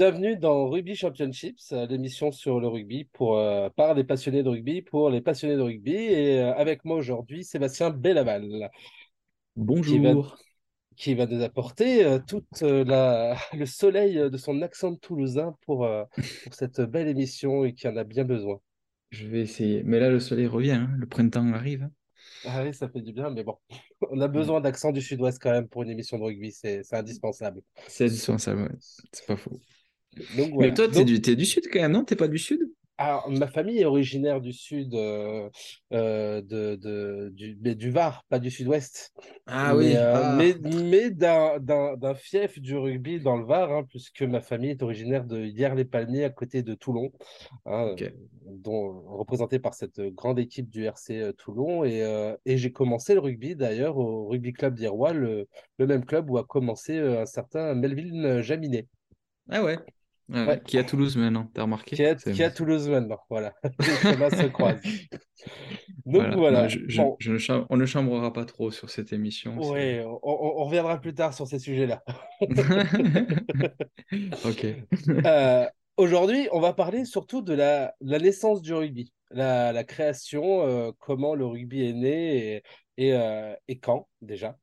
Bienvenue dans Rugby Championships, euh, l'émission sur le rugby pour, euh, par des passionnés de rugby pour les passionnés de rugby. Et euh, avec moi aujourd'hui, Sébastien Bellaval, qui va, Bonjour. qui va nous apporter euh, tout le soleil de son accent toulousain pour, pour cette belle émission et qui en a bien besoin. Je vais essayer. Mais là, le soleil revient, hein, Le printemps arrive. hein. Ah oui, ça fait du bien, mais bon, on a besoin d'accent du sud-ouest quand même pour une émission de rugby, c'est c'est indispensable. C'est indispensable, ouais. C'est pas faux. Donc Mais toi, t'es Donc, du, sud quand même, non? T'es pas du sud? Alors, ma famille est originaire du sud, euh, euh, de, de- du, du Var, pas du sud-ouest, Ah mais, oui, euh, ah. mais, mais d'un, fief du rugby dans le Var, hein, puisque ma famille est originaire de Hyères-les-Palmiers, à côté de Toulon, hein, dont, représentée par cette grande équipe du RC euh, Toulon. Et, et j'ai commencé le rugby d'ailleurs au Rugby Club d'Irois, le, le même club où a commencé un certain Melville Jaminet. Ah ouais. Ah ouais. Qui est à Toulouse maintenant, t'as Qui remarqué? est, qui est à Toulouse maintenant, voilà. Les chemins se croisent. Donc Voilà. voilà. Non, je- je- Bon, je ne cham- on ne chambrera pas trop sur cette émission. ouais, on, on- on reviendra plus tard sur ces sujets-là. Ok. Euh, aujourd'hui, on va parler surtout de la, la naissance du rugby, la, la création, euh, comment le rugby est né et, et, euh, et quand déjà.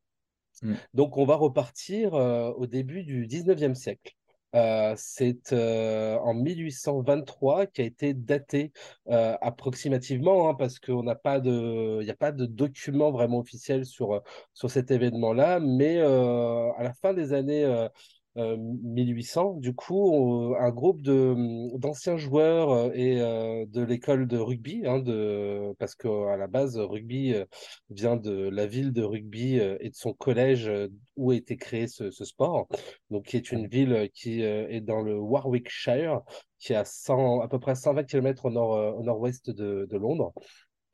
Mm. Donc, on va repartir euh, au début du 19e siècle. Euh, c'est euh, en 1823 qui a été daté euh, approximativement, hein, parce qu'il n'y a pas de document vraiment officiel sur, sur cet événement-là, mais à la fin des années 1800, du coup, un groupe de, d'anciens joueurs euh, et euh, de l'école de rugby, hein, parce qu'à la base, rugby euh, vient de la ville de Rugby euh, et de son collège euh, où a été créé ce, sport, donc qui est une ville euh, qui euh, est dans le Warwickshire, qui est à, 100, à peu près 120 km au nord, euh, au nord-ouest de, de Londres.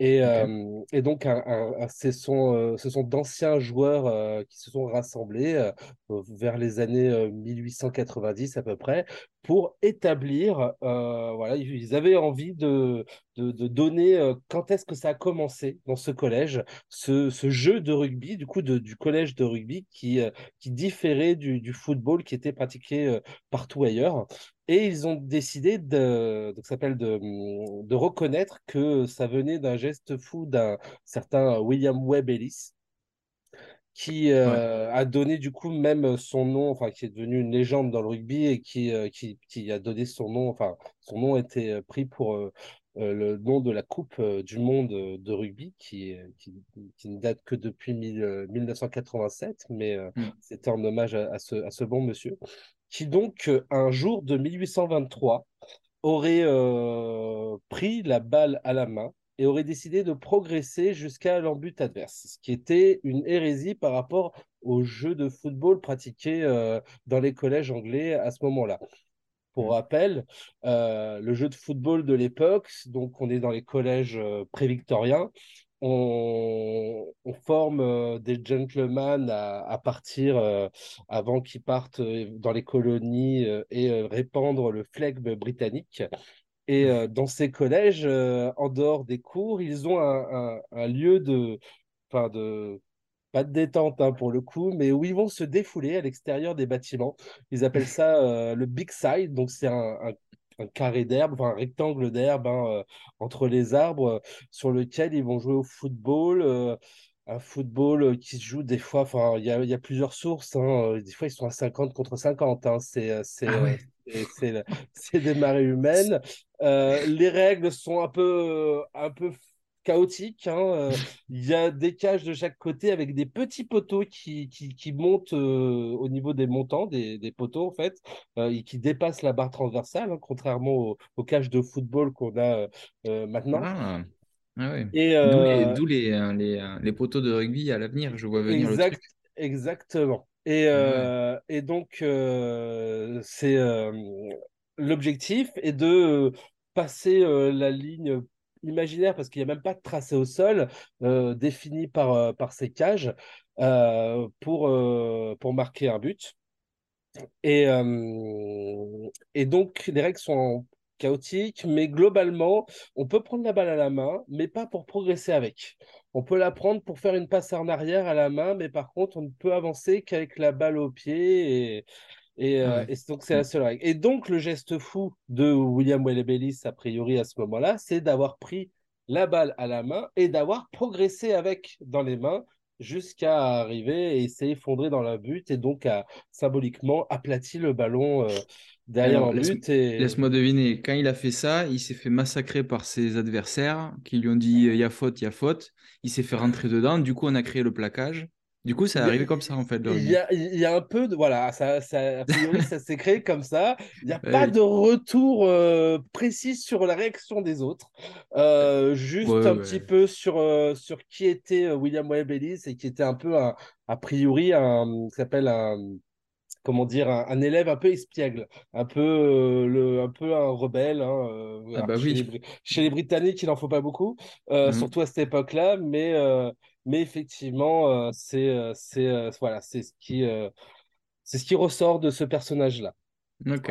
Et, euh, et donc, un, un- un- ce sont, euh, sont d'anciens joueurs euh, qui se sont rassemblés vers les années euh, 1890 à peu près pour établir, voilà, ils avaient envie de, de, de donner euh, quand est-ce que ça a commencé dans ce collège, ce, ce jeu de rugby, du coup, de, du collège de rugby qui, euh, qui différait du, du football qui était pratiqué euh, partout ailleurs. Et ils ont décidé de, donc s'appelle de, de reconnaître que ça venait d'un geste fou d'un certain William Webb Ellis, qui Ouais. a donné du coup même son nom, enfin qui est devenu une légende dans le rugby et qui, euh, qui, qui a donné son nom, enfin son nom a été euh, pris pour le nom de la Coupe euh, du Monde euh, de rugby qui, est- qui, qui ne date que depuis mille- euh, 1987, mais euh, Mm. c'était en hommage à, à ce, à ce bon monsieur, qui donc euh, un jour de 1823 aurait euh, pris la balle à la main et aurait décidé de progresser jusqu'à l'embut adverse, ce qui était une hérésie par rapport au jeu de football pratiqué euh, dans les collèges anglais à ce moment-là. Pour Mm. rappel, euh, le jeu de football de l'époque, donc on est dans les collèges euh, pré-victoriens, on, on forme euh, des gentlemen à, à partir euh, avant qu'ils partent dans les colonies et répandre le flegme britannique. Et euh, dans ces collèges, euh, en dehors des cours, ils ont un, un- un lieu de, de, pas de détente hein, pour le coup, mais où ils vont se défouler à l'extérieur des bâtiments. Ils appellent ça euh, le Big Side, donc c'est un, un- un carré d'herbe, enfin un rectangle d'herbe hein, euh, entre les arbres euh, sur lequel ils vont jouer au football. un football qui se joue des fois, enfin, il y a, il y a plusieurs sources, hein, des fois ils sont à 50 contre 50, hein, c'est, des marées humaines. Euh, les règles sont un peu, un peu chaotiques. hein, euh, Il y a des cages de chaque côté avec des petits poteaux qui, qui, qui montent euh, au niveau des montants, des, des poteaux en fait, euh, et qui dépassent la barre transversale, hein, contrairement aux, aux cages de football qu'on a euh, maintenant. Ah. Ah. Et D'où les, d'où les, les, les poteaux de rugby à l'avenir, je vois venir le truc. exactement. Et, Ah ouais. et donc, c'est l'objectif est de passer euh, la ligne imaginaire, parce qu'il n'y a même pas de tracé au sol euh, défini par, euh, par ces cages euh, pour, marquer un but. Et, donc, les règles sont chaotiques, mais globalement, on peut prendre la balle à la main, mais pas pour progresser avec. On peut la prendre pour faire une passe en arrière à la main, mais par contre, on ne peut avancer qu'avec la balle au pied. Et, euh, et donc, c'est la seule règle. Et donc, le geste fou de William Wellebelis, a priori, à ce moment-là, c'est d'avoir pris la balle à la main et d'avoir progressé avec dans les mains jusqu'à arriver et s'effondrer dans la butte et donc a symboliquement aplati le ballon euh, derrière Alors, en laisse, but. Et laisse-moi deviner, quand il a fait ça, il s'est fait massacrer par ses adversaires qui lui ont dit il y a faute, il y a faute. Il s'est fait rentrer dedans. Du coup, on a créé le plaquage. Du coup, ça a, arrivé comme ça, en fait, il y a, il y a un peu de. Voilà, ça, ça, a priori, ça s'est créé comme ça. Il n'y a Ouais, pas de retour euh, précis sur la réaction des autres. Euh, juste Ouais, un petit peu sur, euh, sur qui était William Webb Ellis et qui était un peu, un, a priori, un, qui s'appelle un comment dire, un, un élève un peu espiègle, un peu, le, un peu un rebelle. hein, Ah bah chez les, oui. Chez les Britanniques, il n'en faut pas beaucoup, Mhm. surtout à cette époque-là, mais, mais effectivement, euh, c'est euh, c'est euh, voilà, c'est ce qui, c'est ce qui ressort de ce personnage-là.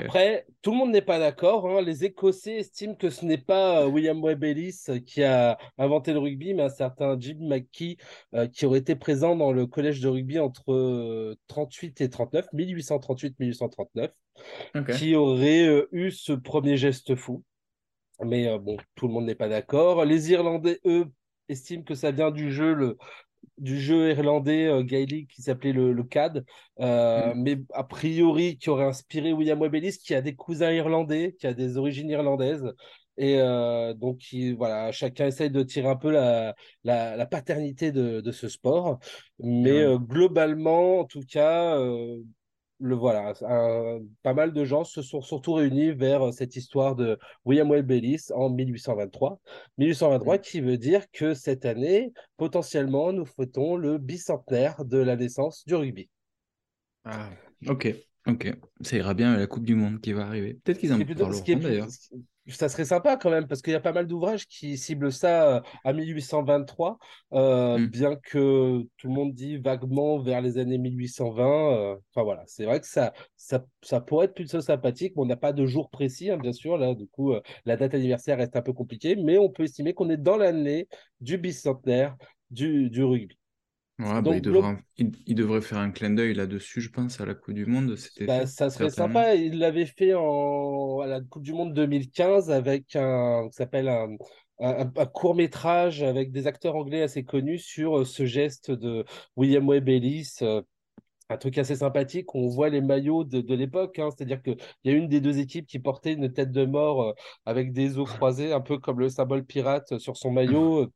Après, tout le monde n'est pas d'accord. hein. Les Écossais estiment que ce n'est pas William Webb Ellis qui a inventé le rugby, mais un certain Jim McKee euh, qui aurait été présent dans le collège de rugby entre euh, 38 et 39, 1838-1839, Ok. qui aurait euh, eu ce premier geste fou. Mais euh, bon, tout le monde n'est pas d'accord. Les Irlandais, eux, estiment que ça vient du jeu, le, du jeu irlandais euh, gaélique qui s'appelait le, le CAD, euh, Mhm. mais a priori qui aurait inspiré William Webb Ellis, qui a des cousins irlandais, qui a des origines irlandaises. Et euh, donc, qui, voilà, chacun essaye de tirer un peu la, la, la paternité de, de ce sport. Mais euh, globalement, en tout cas, le voilà, un- pas mal de gens se sont surtout réunis vers euh, cette histoire de William Webb Ellis en 1823. 1823 Mhm. qui veut dire que cette année, potentiellement, nous fêtons le bicentenaire de la naissance du rugby. Ah, ok. Ok. Ça ira bien à la Coupe du Monde qui va arriver. Peut-être qu'ils en plutôt, ce ça serait sympa quand même, parce qu'il y a pas mal d'ouvrages qui ciblent ça euh, à 1823, euh, Mhm. bien que tout le monde dit vaguement vers les années 1820. euh, Enfin voilà, c'est vrai que ça, ça, ça pourrait être plutôt sympathique. Bon, on n'a pas de jour précis, hein, bien sûr. Là, du coup, euh, la date anniversaire reste un peu compliquée, mais on peut estimer qu'on est dans l'année du bicentenaire du, du rugby. Ouais, bah, il devrait, glo- en- il, il devrait faire un clin d'œil là-dessus, je pense, à la Coupe du Monde Bah, ça serait sympa. Il l'avait fait en, à la Coupe du Monde 2015 avec un, s'appelle un, un, un court-métrage avec des acteurs anglais assez connus sur euh, ce geste de William Webb Ellis. euh, Un truc assez sympathique. On voit les maillots de, de l'époque. hein. C'est-à-dire qu'il y a une des deux équipes qui portait une tête de mort euh, avec des os croisés, un peu comme le symbole pirate sur son maillot.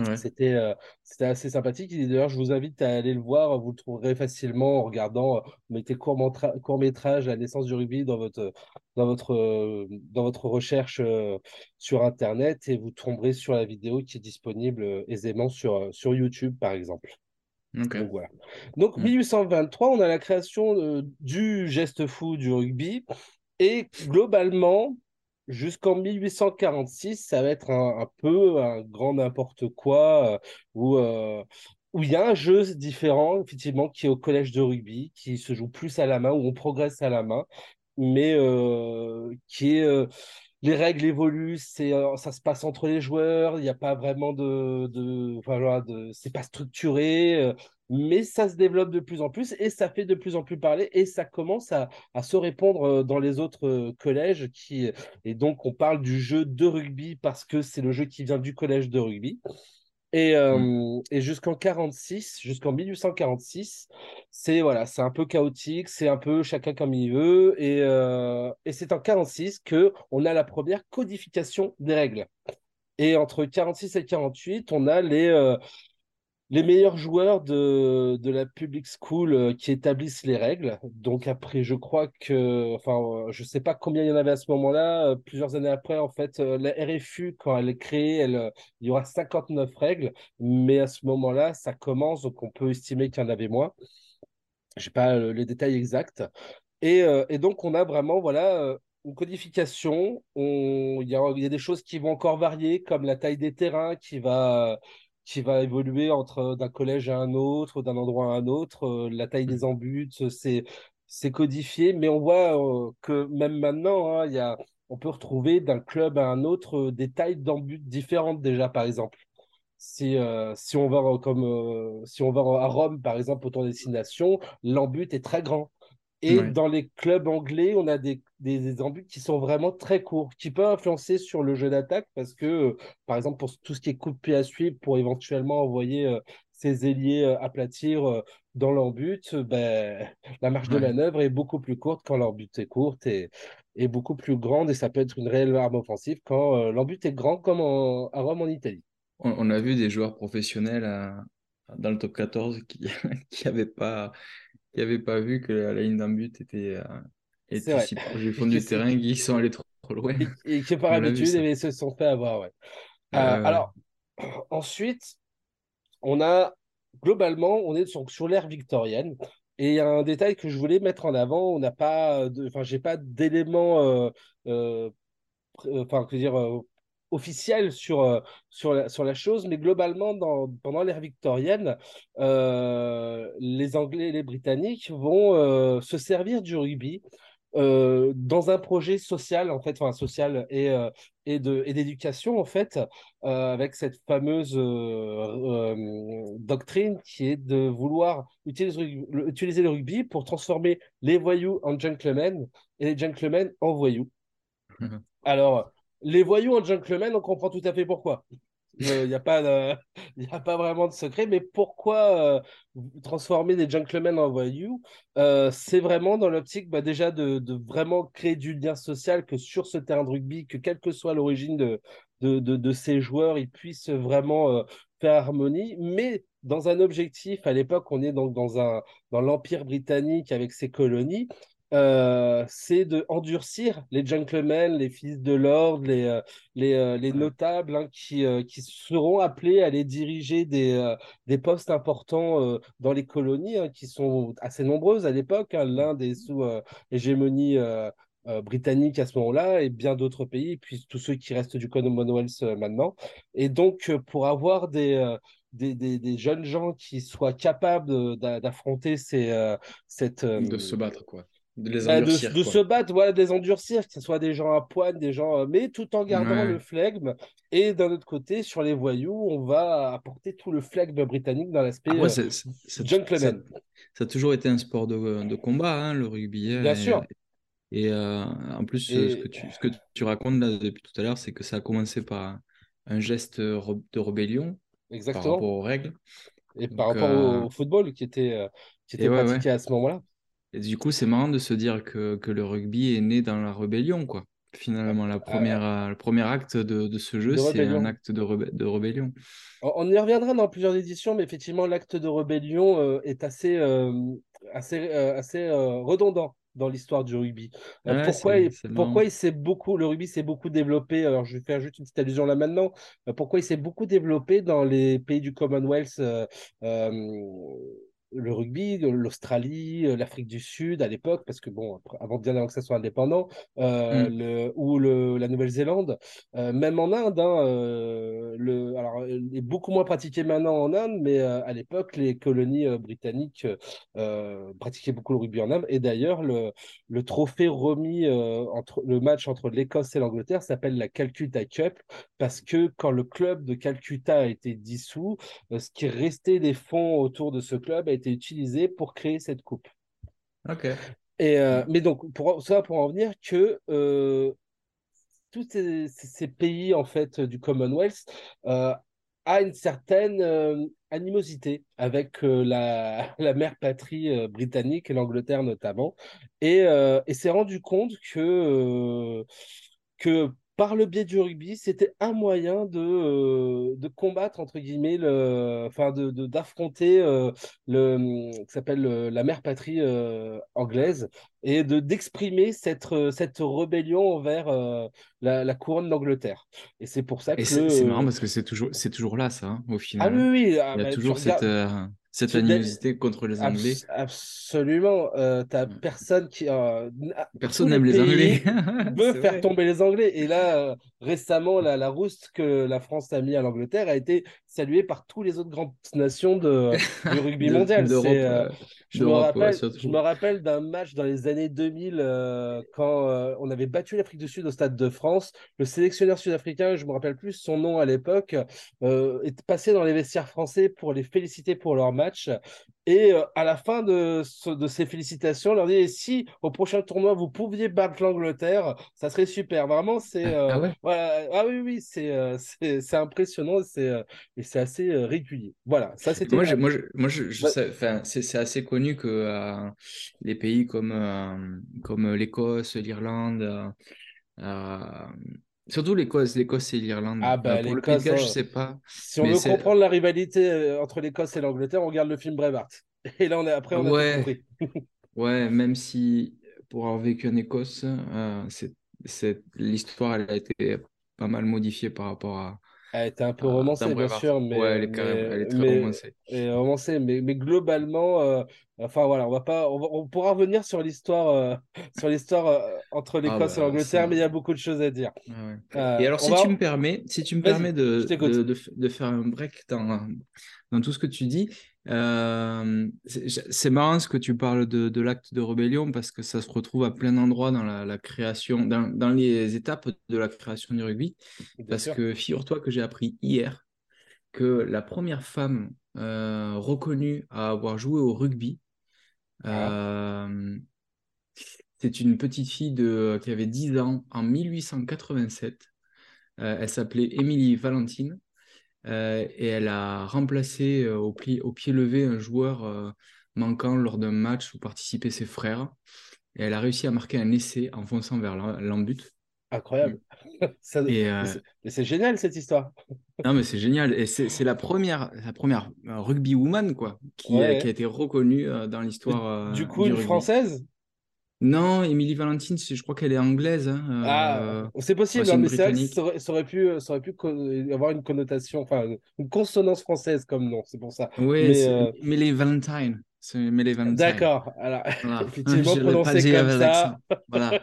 Ouais, C'était euh, c'était assez sympathique. Et D'ailleurs, je vous invite à aller le voir. Vous le trouverez facilement en regardant, euh, mettez court-métra- court-métrage La naissance du rugby dans votre, dans votre, euh, dans votre recherche sur Internet et vous tomberez sur la vidéo qui est disponible aisément sur, sur YouTube, par exemple. Donc voilà. Donc Mm. 1823, on a la création du geste fou du rugby. Et globalement, jusqu'en 1846, ça va être un, peu un grand n'importe quoi euh, où, euh, où il y a un jeu différent, effectivement, qui est au collège de rugby, qui se joue plus à la main, où on progresse à la main, mais euh, qui est. les règles évoluent, c'est, euh, ça se passe entre les joueurs, il n'y a pas vraiment de, de, de, c'est pas structuré, euh, mais ça se développe de plus en plus et ça fait de plus en plus parler et ça commence à, à se répandre euh, dans les autres collèges qui, et donc on parle du jeu de rugby parce que c'est le jeu qui vient du collège de rugby. Et, Mm. euh, et jusqu'en 46, jusqu'en 1846, c'est voilà, c'est un peu chaotique, c'est un peu chacun comme il veut. Et, euh, et c'est en 46 que on a la première codification des règles. Et entre 46 et 48, on a les, euh, les meilleurs joueurs de, la public school euh, qui établissent les règles. Donc après, je crois que, enfin, euh, je sais pas combien il y en avait à ce moment-là. euh, plusieurs années après, en fait, la RFU, quand elle est créée, il y aura 59 règles. Mais à ce moment-là, ça commence, donc on peut estimer qu'il y en avait moins. Je n'ai pas les détails exacts. Et, donc, on a vraiment, voilà, une codification. Il y a des choses qui vont encore varier, comme la taille des terrains qui va, qui va évoluer entre d'un collège à un autre, d'un endroit à un autre. Euh, la taille des Mm. embuts, c'est, c'est codifié. Mais on voit euh, que même maintenant, hein, y a, on peut retrouver d'un club à un autre euh, des tailles d'embuts différentes déjà, par exemple. Si, euh, si on va euh, comme euh, si on va à Rome, par exemple, pour ton destination, l'embut est très grand. Et dans les clubs anglais, on a des, des, embuts qui sont vraiment très courts, qui peuvent influencer sur le jeu d'attaque parce que, par exemple, pour tout ce qui est coup de pied à suivre, pour éventuellement envoyer ces ailiers aplatir dans leur but, ben, la marge de manœuvre est beaucoup plus courte quand leur but est courte et, et beaucoup plus grande. Et ça peut être une réelle arme offensive quand leur but est grand, comme à Rome en Italie. On, a vu des joueurs professionnels dans le top 14 qui n'avaient pas qui n'avaient pas vu que la ligne d'un but était, euh, était si proche du fond du terrain qu'ils sont allés trop, loin. Et, qui, par habitude, se sont fait avoir. Ouais. Euh, alors, ensuite, on a globalement, on est sur, sur l'ère victorienne. Et il y a un détail que je voulais mettre en avant. On n'a pas, enfin, j'ai pas d'éléments, euh, enfin, que dire, officiel sur, euh, sur, la, sur la chose, mais globalement, dans, pendant l'ère victorienne, euh, les Anglais et les Britanniques vont euh, se servir du rugby dans un projet social, en fait, enfin social et, et d'éducation, en fait, avec cette fameuse doctrine qui est de vouloir utiliser, utiliser le rugby pour transformer les voyous en gentlemen et les gentlemen en voyous. Alors, les voyous en gentlemen, on comprend tout à fait pourquoi. Il n'y a, pas a pas vraiment de secret, mais pourquoi euh, transformer des gentlemen en voyous euh, C'est vraiment dans l'optique bah, déjà de, vraiment créer du lien social, que sur ce terrain de rugby, que quelle que soit l'origine de, de, ces joueurs, ils puissent vraiment euh, faire harmonie, mais dans un objectif, à l'époque, on est donc dans, dans l'Empire britannique avec ses colonies, euh, c'est de endurcir les gentlemen, les fils de l'ordre, les, euh, les, euh, les notables hein, qui, qui seront appelés à aller diriger des, des postes importants dans les colonies, hein, qui sont assez nombreuses à l'époque. Hein. L'Inde est sous hégémonie britannique à ce moment-là, et bien d'autres pays, puis tous ceux qui restent du Commonwealth maintenant. Et donc, pour avoir des... Des, des, des, jeunes gens qui soient capables d'affronter ces, cette... de se battre, quoi de bah, de, se battre, voilà, de les endurcir, que ce soit des gens à poigne, des gens, euh, mais tout en gardant le flegme. Et d'un autre côté, sur les voyous, on va apporter tout le flegme britannique dans l'aspect ah, euh, Ça, a toujours été un sport de, de combat, hein, le rugby. Bien sûr. Et euh, en plus, ce, que tu, ce que tu racontes là depuis tout à l'heure, c'est que ça a commencé par un geste de rébellion Exactement. par rapport aux règles. Et par rapport au football qui était, qui était pratiqué à ce moment-là. Et du coup, c'est marrant de se dire que, que, le rugby est né dans la rébellion, quoi. Finalement, la première, euh, le premier acte de, de ce jeu, c'est un acte de, de, rébellion. On y reviendra dans plusieurs éditions, mais effectivement, l'acte de rébellion euh, est assez, euh, assez, assez redondant dans l'histoire du rugby. pourquoi pourquoi il s'est beaucoup, le rugby s'est beaucoup développé, alors je vais faire juste une petite allusion là maintenant, pourquoi il s'est beaucoup développé dans les pays du Commonwealth le rugby, l'Australie, euh, l'Afrique du Sud à l'époque, parce que bon, avant bien avant que ça soit indépendant, euh, mm. le, ou le, la Nouvelle-Zélande, euh, même en Inde, hein, le, alors il est beaucoup moins pratiqué maintenant en Inde, mais à l'époque, les colonies britanniques pratiquaient beaucoup le rugby en Inde. Et d'ailleurs, le, le trophée remis entre le match entre l'Écosse et l'Angleterre s'appelle la Calcutta Cup, parce que quand le club de Calcutta a été dissous, ce qui restait des fonds autour de ce club a été utilisé pour créer cette coupe. Ok. Et, euh, mais donc, pour, ça pour en venir que euh, tous ces, pays en fait du Commonwealth euh, a une certaine animosité avec la, la, mère patrie britannique et l'Angleterre notamment, et, et s'est rendu compte que que par le biais du rugby, c'était un moyen de, euh, de combattre, entre guillemets, le, enfin, de, d'affronter euh, le, qui s'appelle la mère patrie euh, anglaise et de, d'exprimer cette, cette rébellion envers la, couronne d'Angleterre. Et c'est pour ça que. c'est, marrant parce que c'est toujours, c'est toujours là, ça, hein, au final. Ah oui, oui. Ah, Il y a bah, toujours cette cette animosité contre les Anglais. absolument. Euh, t'as personne qui. Euh, personne n'aime les, Anglais. veut faire tomber les Anglais. Et là, euh, récemment, la, la rouste que la France a mis à l'Angleterre a été saluée par tous les autres grandes nations de, du rugby mondial. Je, me rappelle, je me rappelle d'un match dans les années 2000 quand on avait battu l'Afrique du Sud au Stade de France. Le sélectionneur sud-africain, je me rappelle plus son nom à l'époque, est passé dans les vestiaires français pour les féliciter pour leur match match. Et euh, à la fin de, de ces félicitations, on leur dit si au prochain tournoi vous pouviez battre l'Angleterre, ça serait super. Vraiment, c'est ah, ouais? ah oui oui c'est c'est impressionnant, c'est et c'est assez régulier. Voilà, ça c'était. Moi, moi, moi, je, c'est assez connu que les pays comme comme l'Écosse, l'Irlande. Surtout l'Écosse, l'Écosse et l'Irlande. Ah bah, pour le Pays je sais pas. Si on veut comprendre la rivalité euh, entre l'Écosse et l'Angleterre, on regarde le film Brevard. Et là, on est après, on a ouais. compris. ouais, même si pour avoir vécu en Écosse, euh, l'histoire elle a été pas mal modifiée par rapport à, elle était un peu romancée, bien sûr, mais, ouais, elle, est elle est très romancée. Et romancée, mais, mais globalement, euh, enfin voilà, on va pas, on, pourra revenir sur l'histoire, euh, sur l'histoire euh, entre ah l'Écosse et bah, l'Angleterre, mais il y a beaucoup de choses à dire. et alors, si tu me permets, si tu me permets de, de, de, de, faire un break dans, dans tout ce que tu dis, euh, c'est marrant ce que tu parles de, l'acte de rébellion parce que ça se retrouve à plein d'endroits dans la, création, dans, les étapes de la création du rugby. parce que figure-toi que j'ai appris hier que la première femme euh, reconnue à avoir joué au rugby, ah. euh, c'est une petite fille de, qui avait 10 ans en 1887. elle s'appelait Émilie Valentine. Euh, et elle a remplacé euh, au, au, pied levé un joueur euh, manquant lors d'un match où participaient ses frères. Et elle a réussi à marquer un essai en fonçant vers l'embut. Incroyable. c'est génial cette histoire. non, mais c'est génial. Et c'est la première, la première rugby woman quoi, qui, qui a été reconnue dans l'histoire. Du coup, une française? Non, Émilie Valentine, je crois qu'elle est anglaise. Hein, ah, euh, c'est possible, hein, mais c'est vrai que ça aurait, pu, ça aurait pu avoir une connotation, enfin, une consonance française comme nom, c'est pour ça. Oui, mais, euh... Valentine. C'est. D'accord, alors, effectivement, prononcé comme ça. Voilà,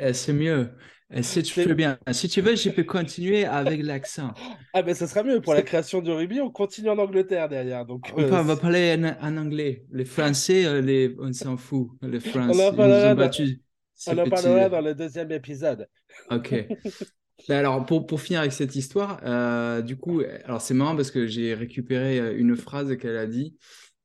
eh, c'est mieux. Eh, si tu veux bien, si tu veux, je peux continuer avec l'accent. Ah ben, ça sera mieux pour la création du rugby. On continue en Angleterre derrière. Donc, on, euh, va parler en, anglais. Les Français, euh, les... on s'en fout. Les Français, on en parlera, dans... On en parlera dans le deuxième épisode. Ok. Ben, alors, pour, pour finir avec cette histoire, euh, du coup, alors c'est marrant parce que j'ai récupéré une phrase qu'elle a dit.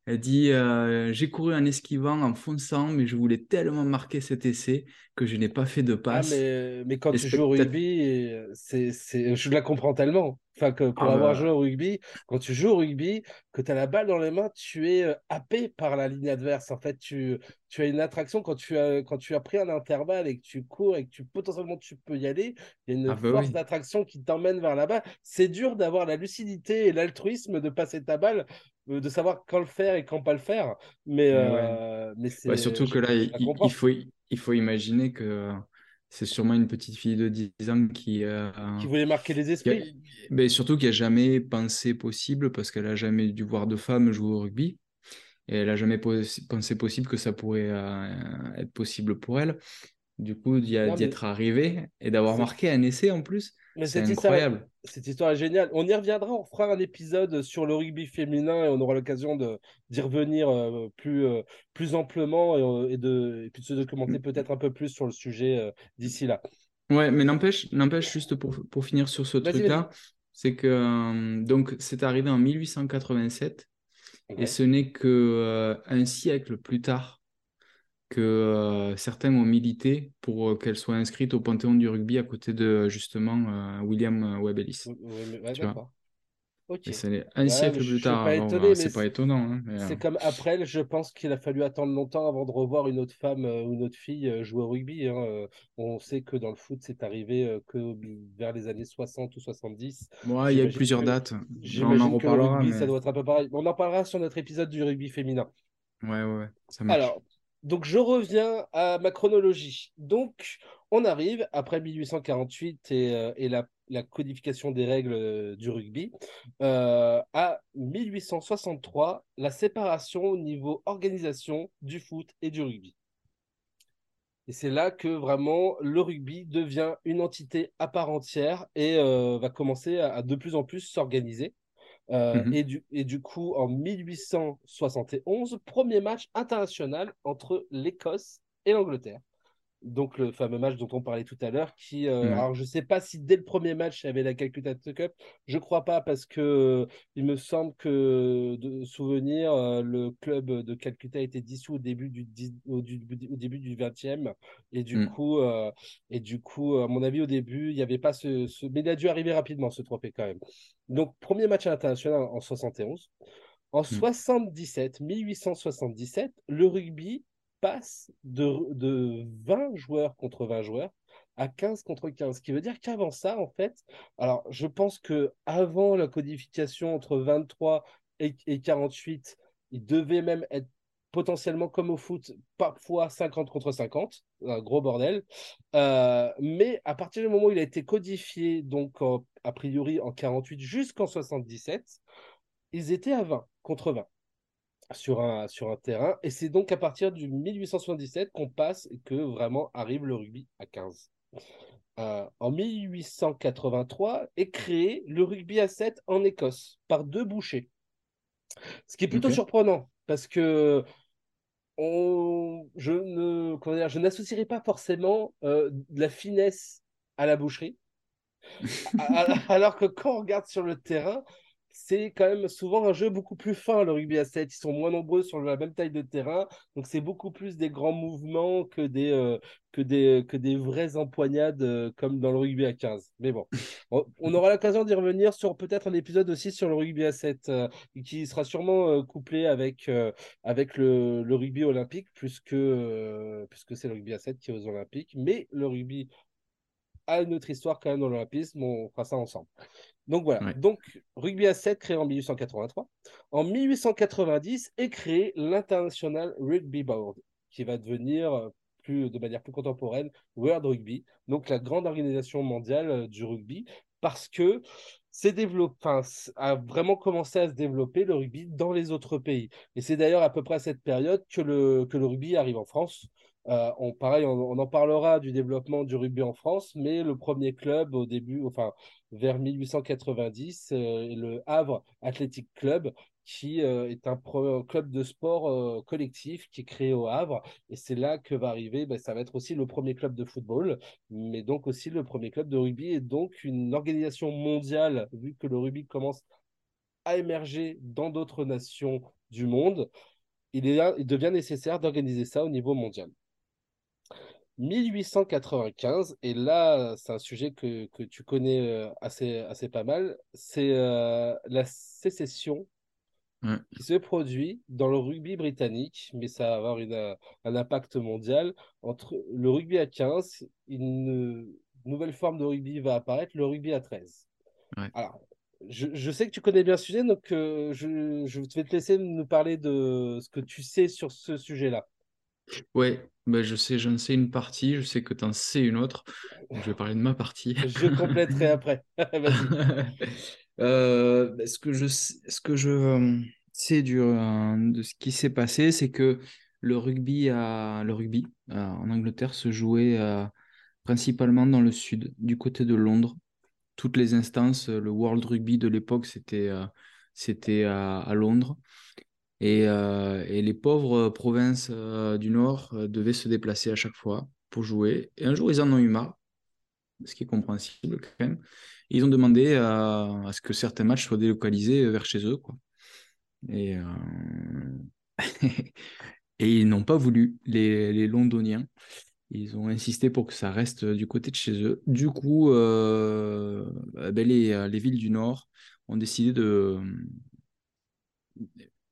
Elle dit euh, J'ai couru en esquivant, en fonçant, mais je voulais tellement marquer cet essai que je n'ai pas fait de ah, passe. mais, mais, quand tu joues au rugby, c'est, c'est... je la comprends tellement. Enfin, que pour ah avoir bah. joué au rugby, quand tu joues au rugby, que tu as la balle dans les mains, tu es euh, happé par la ligne adverse. En fait, tu, tu as une attraction quand tu, as, quand tu as pris un intervalle et que tu cours et que tu potentiellement tu peux y aller. Il y a une ah bah force d'attraction qui t'emmène vers là-bas. C'est dur d'avoir la lucidité et l'altruisme de passer ta balle de savoir quand le faire et quand pas le faire. Mais, euh, mais c'est. surtout que là, il, faut, il faut imaginer que c'est sûrement une petite fille de 10 ans qui. Euh, qui voulait marquer les esprits. mais surtout qui n'a jamais pensé possible, parce qu'elle n'a jamais dû voir de femme jouer au rugby. Et elle n'a jamais pensé possible que ça pourrait être possible pour elle. Du coup, d'y être arrivé et d'avoir marqué un essai en plus. C'est incroyable. cette histoire est géniale. On y reviendra, on fera un épisode sur le rugby féminin et on aura l'occasion d'y revenir euh, plus, euh, plus amplement euh, et, de, et puis de se documenter peut-être un peu plus sur le sujet d'ici là. Ouais, mais n'empêche, n'empêche juste pour, pour finir sur ce truc-là, c'est que donc c'est arrivé en 1887 et ce n'est que un siècle plus tard que euh, certains ont milité pour euh, qu'elle soit inscrite au Panthéon du rugby à côté de justement euh, William Webb Ellis. C'est un siècle plus tard. C'est pas étonnant. Hein, c'est comme après, je pense qu'il a fallu attendre longtemps avant de revoir une autre femme ou une autre fille jouer au rugby. Hein. On sait que dans le foot, c'est arrivé que vers les années 60 ou 70. Ouais, il y a plusieurs dates. On en reparlera. ça doit être un peu pareil. On en parlera sur notre épisode du rugby féminin. Ouais, ouais, ça marche. Alors, donc je reviens à ma chronologie. Donc on arrive après 1848 et, euh, la, codification des règles euh, du rugby euh, à 1863, la séparation au niveau organisation du foot et du rugby. Et c'est là que vraiment le rugby devient une entité à part entière et va commencer à, de plus en plus s'organiser. Euh, mmh et, du, et du coup, en 1871, premier match international entre l'Écosse et l'Angleterre. Donc le fameux match dont on parlait tout à l'heure, qui, euh, alors je ne sais pas si dès le premier match il y avait la Calcutta Cup, je ne crois pas parce que il me semble que de souvenir, euh, le club de Calcutta a été dissous au début du, au, début du 20e et du mm. coup, euh, et du coup, à mon avis au début il n'y avait pas ce, ce, mais il a dû arriver rapidement ce trophée quand même. Donc premier match international en 71. En 77, mm. 1877, le rugby passe de, 20 joueurs contre 20 joueurs à 15 contre 15. Ce qui veut dire qu'avant ça, en fait, alors je pense que avant la codification entre 23 et, 48, il devait même être potentiellement comme au foot, parfois 50 contre 50, un gros bordel. Euh, mais à partir du moment où il a été codifié, donc a priori en 48 jusqu'en 77, ils étaient à 20 contre 20 sur un, sur un terrain. Et c'est donc à partir du 1877 qu'on passe et que vraiment arrive le rugby à 15. Euh, en 1883 est créé le rugby à 7 en Écosse par deux bouchers. Ce qui est plutôt surprenant parce que on, je ne je n'associerai pas forcément euh, de la finesse à la boucherie. alors que quand on regarde sur le terrain, c'est quand même souvent un jeu beaucoup plus fin, le rugby à 7. Ils sont moins nombreux sur la même taille de terrain. Donc, c'est beaucoup plus des grands mouvements que des, euh, que des, que des vraies empoignades euh, comme dans le rugby à 15. Mais bon, on, aura l'occasion d'y revenir sur peut-être un épisode aussi sur le rugby à 7 euh, qui sera sûrement couplé avec, avec le, le, rugby olympique, puisque, puisque c'est le rugby à 7 qui est aux Olympiques. Mais le rugby une autre histoire quand même dans l'olympisme. On fera ça ensemble. Donc voilà. Donc rugby à 7 créé en 1883. En 1890 est créé l'International Rugby Board qui va devenir euh, plus, de manière plus contemporaine World Rugby, donc la grande organisation mondiale euh, du rugby, parce que c'est a vraiment commencé à se développer le rugby dans les autres pays. Et c'est d'ailleurs à peu près à cette période que le, que le rugby arrive en France. Euh, on, pareil, on, en parlera du développement du rugby en France, mais le premier club au début, enfin vers 1890, euh, est le Havre Athletic Club, qui euh, est un club de sport collectif qui est créé au Havre. Et c'est là que va arriver, ben, ça va être aussi le premier club de football, mais donc aussi le premier club de rugby, et donc une organisation mondiale, vu que le rugby commence à émerger dans d'autres nations du monde. il devient nécessaire d'organiser ça au niveau mondial. 1895, et là, c'est un sujet que, que tu connais euh, assez, assez pas mal, c'est euh, la sécession qui se produit dans le rugby britannique, mais ça va avoir une, euh, un impact mondial. Entre le rugby à 15, une nouvelle forme de rugby va apparaître, le rugby à 13. Alors, je, je, sais que tu connais bien ce sujet, donc je, je vais te laisser nous parler de ce que tu sais sur ce sujet-là. Ouais, bah je sais, j'en sais une partie, je sais que tu en sais une autre. je vais parler de ma partie. Je compléterai après. euh, ce que je, ce que je euh, sais du, euh, de ce qui s'est passé, c'est que le rugby, à, le rugby euh, en Angleterre se jouait principalement dans le sud, du côté de Londres. Toutes les instances, le World Rugby de l'époque, c'était c'était à, à, Londres. Euh, et, les pauvres provinces euh, du Nord euh, devaient se déplacer à chaque fois pour jouer. Et un jour, ils en ont eu marre, ce qui est compréhensible quand même. ils ont demandé à, ce que certains matchs soient délocalisés vers chez eux. Quoi. Et, ils n'ont pas voulu, les, Londoniens. Ils ont insisté pour que ça reste du côté de chez eux. Du coup, ben les villes du Nord ont décidé de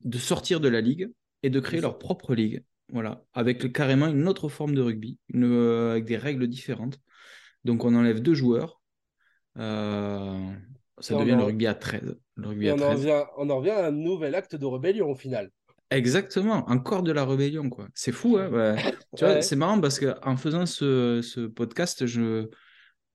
de sortir de la ligue et de créer leur propre ligue. Voilà, avec carrément une autre forme de rugby, euh, avec des règles différentes. Donc on enlève deux joueurs. Euh, ça devient le rugby à 13. Le rugby on, En revient, on en revient à un nouvel acte de rébellion au final. Exactement, encore de la rébellion, quoi. C'est fou, hein Tu vois, c'est marrant parce qu'en faisant ce, ce, podcast, je,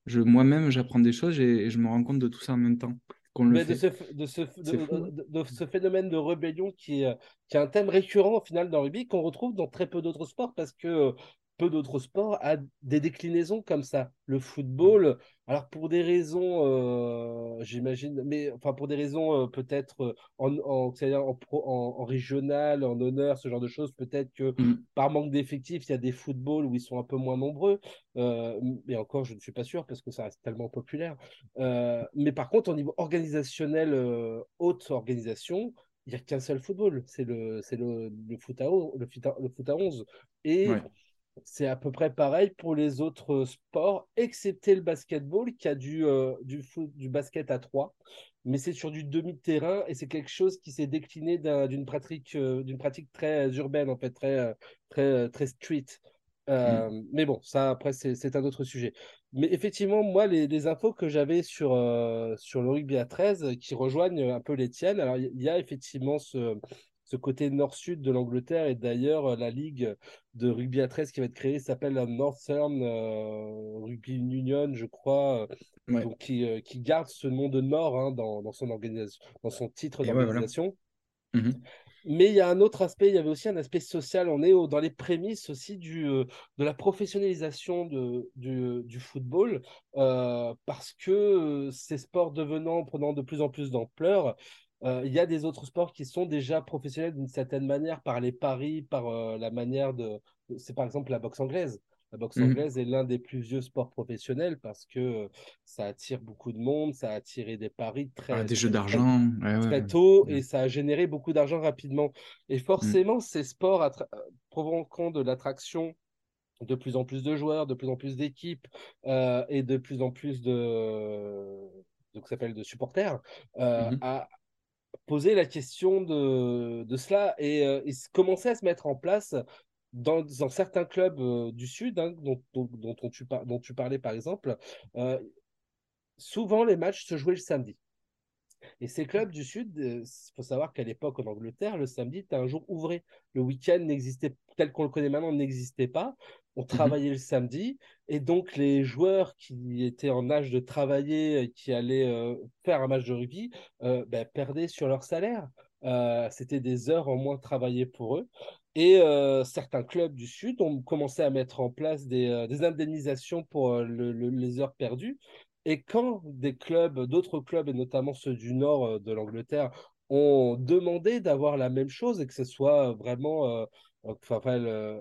je, moi-même, j'apprends des choses et je me rends compte de tout ça en même temps. De, ce, de, ce, de, ce, phénomène de rébellion qui est, qui est un thème récurrent au final dans le rugby qu'on retrouve dans très peu d'autres sports parce que peu d'autres sports a des déclinaisons comme ça. Le football, alors pour des raisons, euh, j'imagine, mais enfin pour des raisons euh, peut-être euh, en, en, en, en, régional, en honneur, ce genre de choses, peut-être que mm. par manque d'effectifs, il y a des footballs où ils sont un peu moins nombreux. mais encore, je ne suis pas sûr parce que ça reste tellement populaire. mais par contre, au niveau organisationnel, haute organisation, il n'y a qu'un seul football, c'est le, le, le, foot à, le, le foot à 11. Et c'est à peu près pareil pour les autres sports, excepté le basketball qui a du, euh, du, foot, du basket à 3. Mais c'est sur du demi-terrain et c'est quelque chose qui s'est décliné d'une pratique, euh, d'une pratique très urbaine, en fait, très, euh, très, très street. Mm. Mais bon, ça, après, c'est un autre sujet. Mais effectivement, moi, les, les infos que j'avais sur, sur le rugby à 13 qui rejoignent un peu les tiennes, alors il y, a effectivement ce, ce côté nord-sud de l'Angleterre. Et d'ailleurs, la ligue de rugby à 13 qui va être créée s'appelle la Northern euh, Rugby Union, je crois, euh, donc qui, euh, qui, garde ce nom de Nord hein, dans, dans, son organisation, dans son titre d'organisation. Mhm. Mais il y a un autre aspect, il y avait aussi un aspect social. On est dans les prémices aussi du, de la professionnalisation de, du, du football, parce que ces sports devenant, prenant de plus en plus d'ampleur, euh, il y a des autres sports qui sont déjà professionnels d'une certaine manière par les paris, par euh, la manière de. C'est par exemple la boxe anglaise. La boxe mmh. anglaise est l'un des plus vieux sports professionnels parce que euh, ça attire beaucoup de monde, ça a attiré des paris très. Ah, des jeux d'argent. Très, tôt et ça a généré beaucoup d'argent rapidement. Et mmh. forcément, ces sports provoquant de l'attraction de plus en plus de joueurs, de plus en plus d'équipes et de plus en plus de, donc s'appelle de supporters, mmh poser la question de, de cela et, euh, commencer à se mettre en place dans, dans certains clubs euh, du Sud, hein, dont, dont, dont, tu dont, tu parlais par exemple. Euh, souvent, les matchs se jouaient le samedi. Et ces clubs du Sud, il faut savoir qu'à l'époque en Angleterre, le samedi était un jour ouvré. Le week-end n'existait, tel qu'on le connaît maintenant, n'existait pas on mmh travaillait le samedi et donc les joueurs qui étaient en âge de travailler, qui allaient euh, faire un match de rugby, euh, ben, perdaient sur leur salaire. Euh, c'était des heures en moins travaillées pour eux. Et certains clubs du Sud ont commencé à mettre en place des, indemnisations pour les heures perdues. Et quand des clubs, d'autres clubs, et notamment ceux du nord de l'Angleterre, ont demandé d'avoir la même chose et que ce soit vraiment enfin,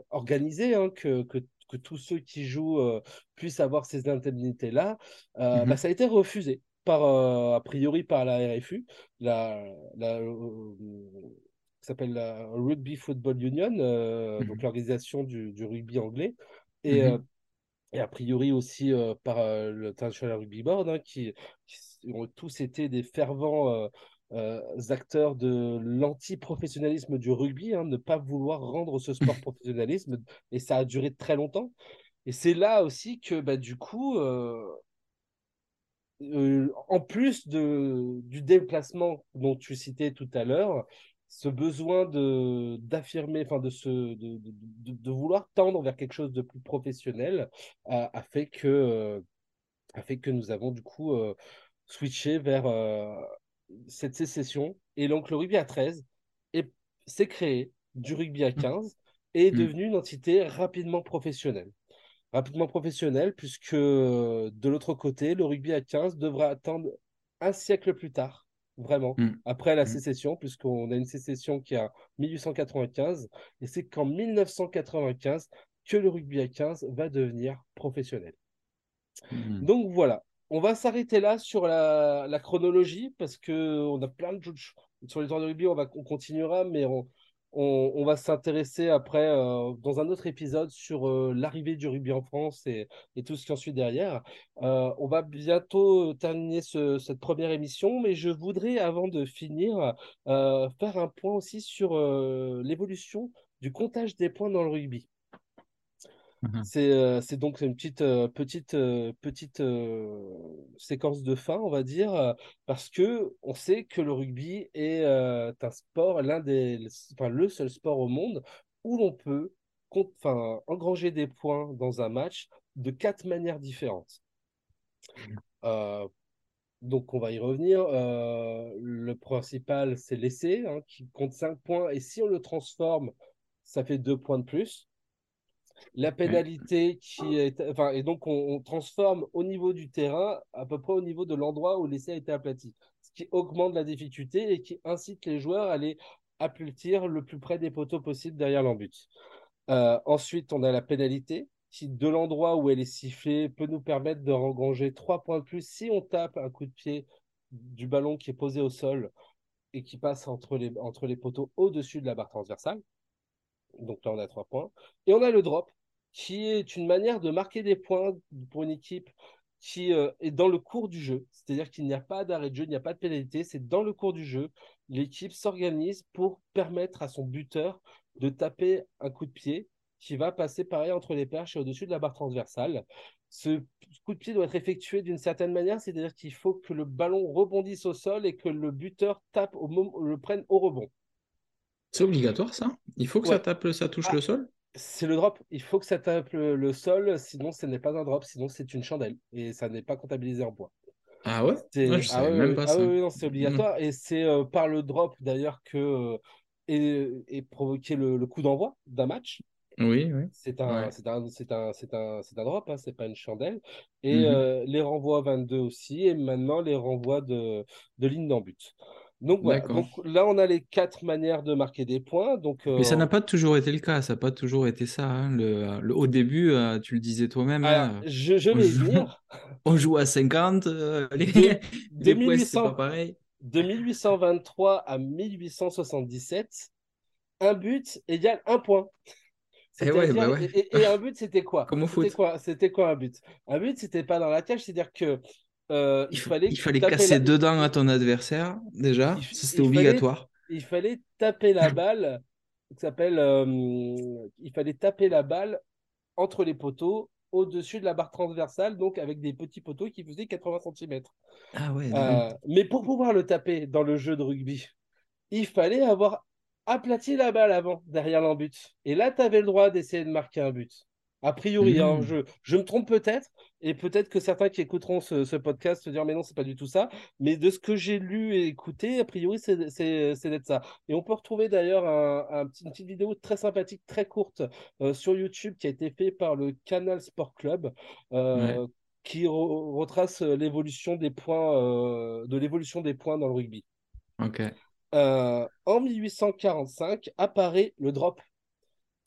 organisé, hein, que, que, que, tous ceux qui jouent euh, puissent avoir ces indemnités-là, euh, bah, mmh ça a été refusé. Par, euh, a priori par la RFU, la, la s'appelle la Rugby Football Union, mmh donc l'organisation du, du, rugby anglais, et, mmh et a priori aussi par le International Rugby Board, hein, qui, qui, ont tous été des fervents euh, acteurs de l'anti-professionnalisme du rugby, hein, ne pas vouloir rendre ce sport professionnalisme, et ça a duré très longtemps. Et c'est là aussi que, bah, du coup, euh, euh, en plus de, du déplacement dont tu citais tout à l'heure, ce besoin de d'affirmer, enfin de, se, de, de, de, vouloir tendre vers quelque chose de plus professionnel a, a fait que a fait que nous avons du coup switché vers cette sécession et donc le rugby à 13 s'est créé du rugby à 15 mmh. et est mmh. devenu une entité rapidement professionnelle. Rapidement professionnelle puisque de l'autre côté, le rugby à 15 devra attendre un siècle plus tard, vraiment, mmh. après la sécession, puisqu'on a une sécession qui est en 1895 et c'est qu'en 1995 que le rugby à 15 va devenir professionnel. Donc voilà, on va s'arrêter là sur la, chronologie parce que on a plein de choses. Sur les droits de rugby, on, va, on continuera, mais on, va s'intéresser après euh, dans un autre épisode sur euh, l'arrivée du rugby en France et, tout ce qui en suit derrière. Euh, on va bientôt terminer cette première émission, mais je voudrais, avant de finir, faire un point aussi sur l'évolution du comptage des points dans le rugby. Mmh euh, c'est donc une petite, euh, petite, euh, petite séquence de fin, on va dire, parce que on sait que le rugby est un sport, l'un des, enfin, le seul sport au monde où l'on peut enfin, engranger des points dans un match de quatre manières différentes. Mmh. donc, on va y revenir. le principal, c'est l'essai, hein, qui compte 5 points. Et si on le transforme, ça fait 2 points de plus. La pénalité qui est. Enfin, et donc, on, transforme au niveau du terrain, à peu près au niveau de l'endroit où l'essai a été aplati. Ce qui augmente la difficulté et qui incite les joueurs à aller aplatir le plus près des poteaux possible derrière l'embut. Euh, ensuite, on a la pénalité qui, de l'endroit où elle est sifflée, peut nous permettre de rengranger trois points de plus si on tape un coup de pied du ballon qui est posé au sol et qui passe entre les, entre les poteaux au-dessus de la barre transversale. Donc là, on a trois points. Et on a le drop, qui est une manière de marquer des points pour une équipe qui euh, est dans le cours du jeu. C'est-à-dire qu'il n'y a pas d'arrêt de jeu, il n'y a pas de pénalité. C'est dans le cours du jeu. L'équipe s'organise pour permettre à son buteur de taper un coup de pied qui va passer pareil entre les perches et au-dessus de la barre transversale. Ce coup de pied doit être effectué d'une certaine manière, c'est-à-dire qu'il faut que le ballon rebondisse au sol et que le buteur tape au moment, le prenne au rebond. C'est obligatoire ça Il faut que ça tape, ça touche ah, le sol C'est le drop. Il faut que ça tape le, sol, sinon ce n'est pas un drop, sinon c'est une chandelle et ça n'est pas comptabilisé en points. Ah ouais, Je Je savais même pas ah ça. non, c'est obligatoire et c'est euh, par le drop d'ailleurs que euh, est, provoqué le, coup d'envoi d'un match. Oui, oui. C'est un, c'est un, c'est un, c'est un, c'est un drop, hein, c'est pas une chandelle. Et mhm. euh, les renvois 22 aussi, et maintenant les renvois de, de ligne d'en but. Donc, voilà. donc là, on a les quatre manières de marquer des points. Donc, Mais ça n'a euh, pas toujours été le cas, ça n'a pas toujours été ça. Hein. Le, le, au début, euh, tu le disais toi-même. Hein, je, je vais venir. on joue à 50, les, de, les pas pareil. De 1823 à 1877, un but égale un point. Et, eh ouais, bah ouais. et, un but, c'était quoi? C'était quoi, quoi un but? Un but, c'était pas dans la cage, c'est-à-dire que euh, il, fallait, il fallait casser dedans à ton adversaire, déjà. C'était obligatoire. il fallait taper la balle, s'appelle, euh, il fallait taper la balle entre les poteaux au-dessus de la barre transversale, donc avec des petits poteaux qui faisaient 80 cm. Ah ouais. Euh, mais pour pouvoir le taper dans le jeu de rugby, il fallait avoir aplati la balle avant, derrière l'embut. Et là, tu avais le droit d'essayer de marquer un but. A priori, hein, mmh. je, je, me trompe peut-être, et peut-être que certains qui écouteront ce, podcast se diront mais non, c'est pas du tout ça. Mais de ce que j'ai lu et écouté, a priori, c'est d'être ça. Et on peut retrouver d'ailleurs un, une petite vidéo très sympathique, très courte euh, sur YouTube qui a été fait par le Canal Sport Club. Euh, qui retrace l'évolution des points euh, de l'évolution des points dans le rugby. Ok. en 1845 apparaît le drop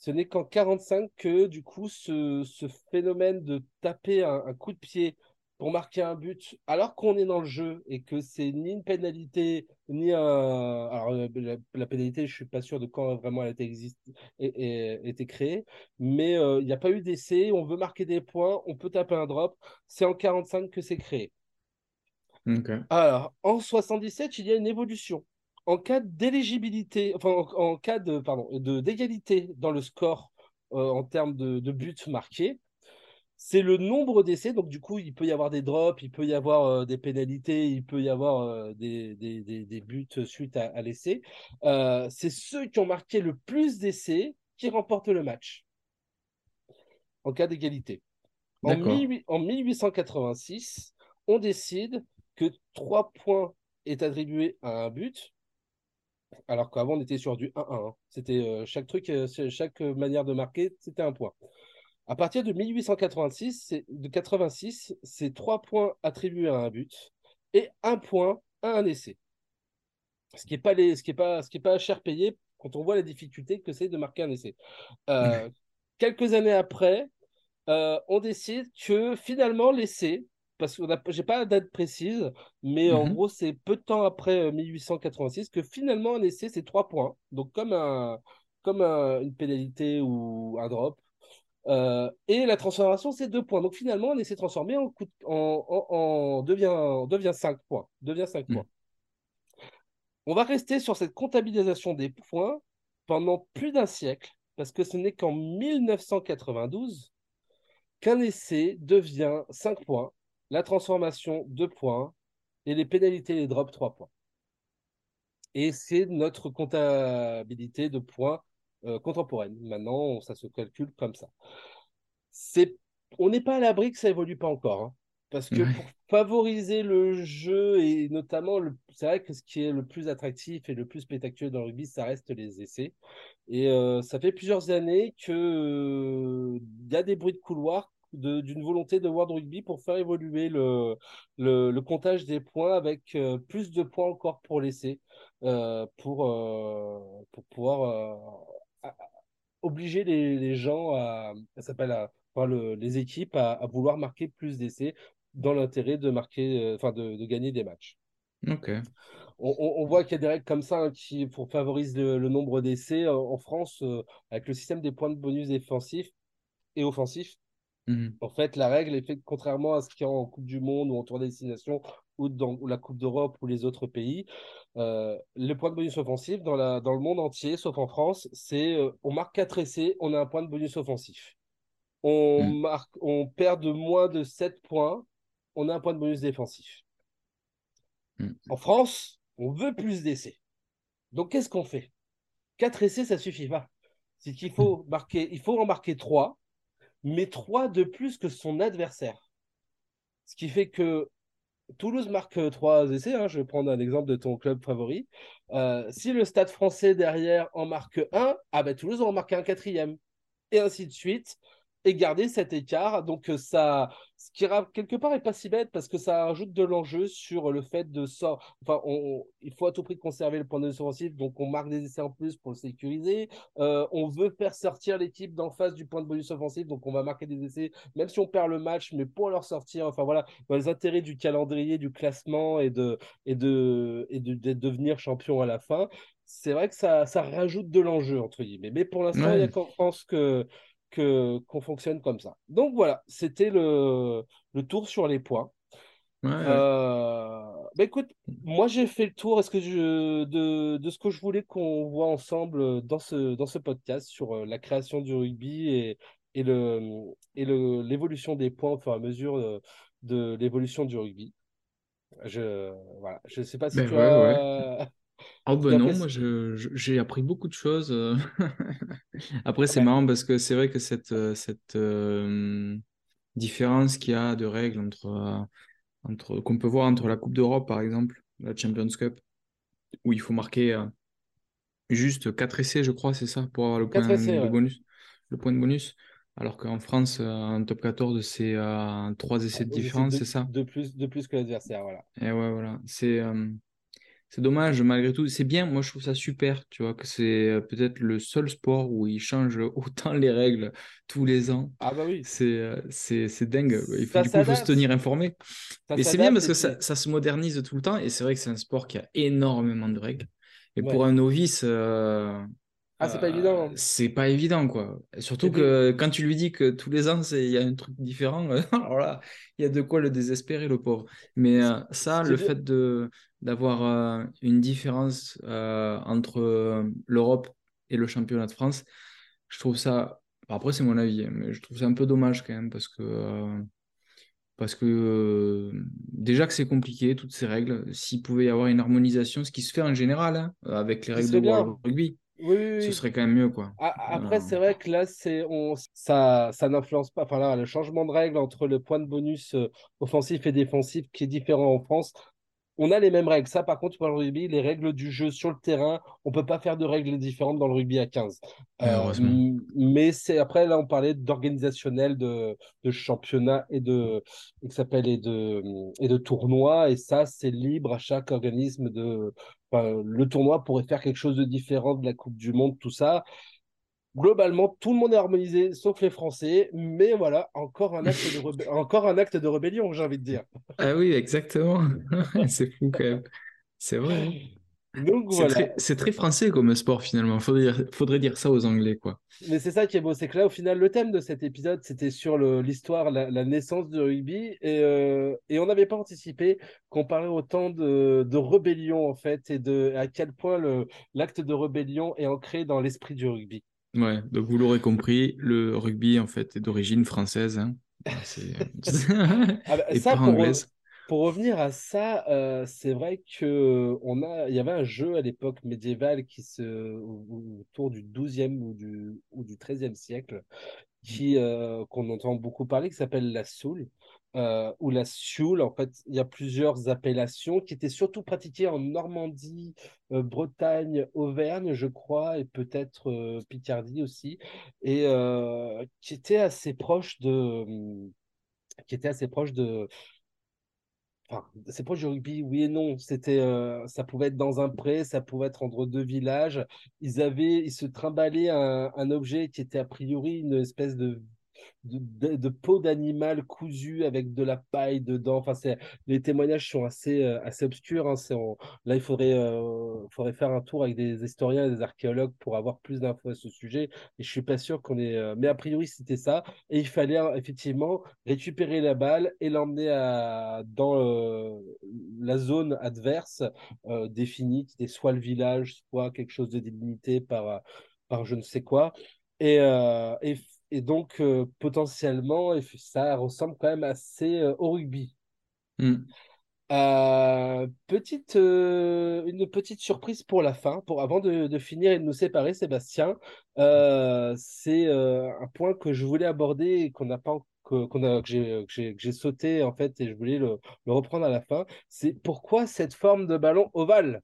ce n'est qu'en 45 que du coup ce, phénomène de taper un, coup de pied pour marquer un but alors qu'on est dans le jeu et que c'est ni une pénalité ni un alors la, pénalité je suis pas sûr de quand vraiment elle a été, existe, et, été créée mais euh, il n'y a pas eu d'essai on veut marquer des points on peut taper un drop c'est en 45 que c'est créé. Alors en 77 il y a une évolution en cas d'éligibilité, enfin en, cas de pardon de d'égalité dans le score euh, en termes de, de buts marqués, c'est le nombre d'essais. Donc du coup, il peut y avoir des drops, il peut y avoir euh, des pénalités, il peut y avoir euh, des, des, des, buts suite à, l'essai. c'est ceux qui ont marqué le plus d'essais qui remportent le match en cas d'égalité. En, en 1886, on décide que 3 points est attribué à un but alors qu'avant, on était sur du 1-1. Hein. C'était euh, chaque truc, euh, chaque manière de marquer, c'était un point. À partir de 1886, c'est de 86, c'est trois points attribués à un but et un point à un essai. Ce qui n'est pas, les, ce qui pas, ce qui est pas cher payé quand on voit la difficulté que c'est de marquer un essai. Euh, quelques années après, on décide que finalement l'essai, parce que j'ai pas la date précise, mais en mmh gros, c'est peu de temps après 1886 euh, que finalement un essai, c'est trois points. Donc, comme, un, comme une pénalité ou un drop. Euh, et la transformation, c'est deux points. Donc, finalement, un essai transformé en, en, en, devient, devient cinq points. Devient cinq mmh. points. On va rester sur cette comptabilisation des points pendant plus d'un siècle, parce que ce n'est qu'en 1992 qu'un essai devient 5 points la transformation 2 points et les pénalités les drops 3 points. Et c'est notre comptabilité de points euh, contemporaine. Maintenant, ça se calcule comme ça. C'est, on n'est pas à l'abri que ça évolue pas encore. Hein. parce que pour favoriser le jeu et notamment, c'est vrai que ce qui est le plus attractif et le plus spectaculaire dans le rugby, ça reste les essais. Et ça fait plusieurs années qu'il il y a des bruits de couloir d'une volonté de World Rugby pour faire évoluer le, le, comptage des points avec plus de points encore pour laisser, pour, pour pouvoir obliger les, les, gens à, s'appelle enfin, le, les équipes à, à, vouloir marquer plus d'essais dans l'intérêt de marquer, enfin de, de, gagner des matchs. Ok. On, on, voit qu'il y a des règles comme ça hein, qui pour favorisent le, le nombre d'essais en France avec le système des points de bonus défensifs et offensifs. Mhm. En fait, la règle est faite contrairement à ce qu'il y a en Coupe du Monde ou en Tour des Destinations ou dans la Coupe d'Europe ou les autres pays. Euh, le point de bonus offensif dans, la, dans le monde entier, sauf en France, c'est euh, on marque 4 essais, on a un point de bonus offensif. On, Mhm. marque, on perd de moins de 7 points, on a un point de bonus défensif. Mhm. En France, on veut plus d'essais. Donc, qu'est-ce qu'on fait? 4 essais, ça suffit pas. C'est qu'il faut, marquer, il faut en marquer 3 mais 3 de plus que son adversaire. Ce qui fait que Toulouse marque 3 essais. Hein, je vais prendre un exemple de ton club favori. Euh, si le stade français derrière en marque 1, ah ben Toulouse en marque un quatrième. Et ainsi de suite et garder cet écart. Donc ça, ce qui quelque part est pas si bête parce que ça ajoute de l'enjeu sur le fait de ça. Enfin, on, il faut à tout prix conserver le point de vue offensif, donc on marque des essais en plus pour le sécuriser. Euh, on veut faire sortir l'équipe d'en face du point de bonus offensif, donc on va marquer des essais, même si on perd le match, mais pour leur sortir. Enfin voilà, dans les intérêts du calendrier, du classement et de et de et de, de devenir champion à la fin. C'est vrai que ça, ça rajoute de l'enjeu entre guillemets. Mais pour l'instant, ouais. il y a qu'en France que qu'on fonctionne comme ça. Donc voilà, c'était le, le, tour sur les points. Ouais, euh, bah écoute, moi j'ai fait le tour est-ce que je, de, de, ce que je voulais qu'on voit ensemble dans ce, dans ce podcast sur la création du rugby et, et, le, et le, l'évolution des points au fur et à mesure de, de l'évolution du rugby? Je voilà, je sais pas si ben tu ouais, as. Ouais. Oh ben non, moi j'ai appris beaucoup de choses. Après, c'est marrant parce que c'est vrai que cette, cette euh, différence qu'il y a de règles entre, entre qu'on peut voir entre la Coupe d'Europe, par exemple, la Champions Cup, où il faut marquer euh, juste 4 essais, je crois, c'est ça, pour avoir le point essais, de ouais. bonus. Le point de bonus. Alors qu'en France, en top 14, c'est euh, 3 essais de différence, c'est ça? de plus, de plus que l'adversaire, voilà. Et ouais, voilà. C'est c'est dommage malgré tout. C'est bien, moi je trouve ça super, tu vois, que c'est peut-être le seul sport où ils changent autant les règles tous les ans. Ah bah oui. C'est c'est dingue. Il faut, Ça du coup, il faut se tenir informé. Ça Mais c'est bien parce que ça, ça, se modernise tout le temps et c'est vrai que c'est un sport qui a énormément de règles. Et Ouais. pour un novice, euh, Ah, c'est pas euh, évident. c'est pas évident, quoi. Surtout Et que quand tu lui dis que tous les ans, c'est- il y a un truc différent, alors là, il y a de quoi le désespérer, le pauvre. Mais euh, ça, le fait de d'avoir euh, une différence euh, entre euh, l'Europe et le championnat de France, je trouve ça. Après, c'est mon avis, hein, mais je trouve ça un peu dommage quand même parce que parce que déjà que c'est compliqué toutes ces règles. S'il pouvait y avoir une harmonisation, ce qui se fait en général hein, avec les règles de. World Rugby, Oui, oui, ce serait quand même mieux, quoi. Après, c'est vrai que là, c'est on ça, ça n'influence pas. Enfin là, le changement de règle entre le point de bonus offensif et défensif qui est différent en France. On a les mêmes règles. Ça, par contre, pour le rugby, les règles du jeu sur le terrain, on peut pas faire de règles différentes dans le rugby à 15. et Euh, mais c'est après, là, on parlait d'organisationnel de, de championnat et de, s'appelle, et de, et de tournoi. Et ça, c'est libre à chaque organisme de, enfin, le tournoi pourrait faire quelque chose de différent de la Coupe du Monde, tout ça. Globalement, tout le monde est harmonisé, sauf les Français. Mais voilà, encore un acte de, rebé- encore un acte de rébellion, j'ai envie de dire. Ah oui, exactement. C'est fou quand même. C'est vrai. hein. Donc C'est voilà. très, c'est très français comme sport finalement. Faudrait dire, faudrait dire ça aux Anglais, quoi. Mais c'est ça qui est beau, c'est que là, au final, le thème de cet épisode, c'était sur l'histoire, la, la naissance du rugby, et, euh, et on n'avait pas anticipé qu'on parlait autant de, de rébellion, en fait, et de à quel point l'acte de rébellion est ancré dans l'esprit du rugby. Ouais, donc vous l'aurez compris, le rugby en fait est d'origine française. hein. Voilà, c'est- Ah bah, Et ça, pas pour, re- pour revenir à ça, euh, c'est vrai que on a, il y avait un jeu à l'époque médiévale qui se, au- au- autour du 12e ou du, ou du 13e siècle, qui, euh, qu'on entend beaucoup parler, qui s'appelle la soule. Ou la Sioule. En fait, il y a plusieurs appellations qui étaient surtout pratiquées en Normandie, Bretagne, Auvergne, je crois, et peut-être Picardie aussi, et qui étaient assez proches de qui était assez proche de, Enfin, c'est proche du rugby, oui et non. C'était, euh, ça pouvait être dans un pré, ça pouvait être entre deux villages. Ils avaient, ils se trimballaient un objet qui était a priori une espèce de de, peau d'animal cousu avec de la paille dedans. Enfin, les témoignages sont assez, euh, assez obscurs. Hein. Là, il faudrait, euh, faudrait faire un tour avec des historiens et des archéologues pour avoir plus d'infos à ce sujet. Et je suis pas sûr qu'on ait. Euh, mais a priori, c'était ça. Et il fallait effectivement récupérer la balle et l'emmener dans la zone adverse définie, qui soit le village, soit quelque chose de délimité par, par je ne sais quoi. Et, et et donc, euh, potentiellement, ça ressemble quand même assez euh, au rugby. Hmm. Euh, petite, une petite surprise pour la fin, pour, avant de, finir et de nous séparer, Sébastien. c'est un point que je voulais aborder et qu'on n'a pas que, qu'on a, que j'ai sauté en fait et je voulais le, le reprendre à la fin. C'est pourquoi cette forme de ballon ovale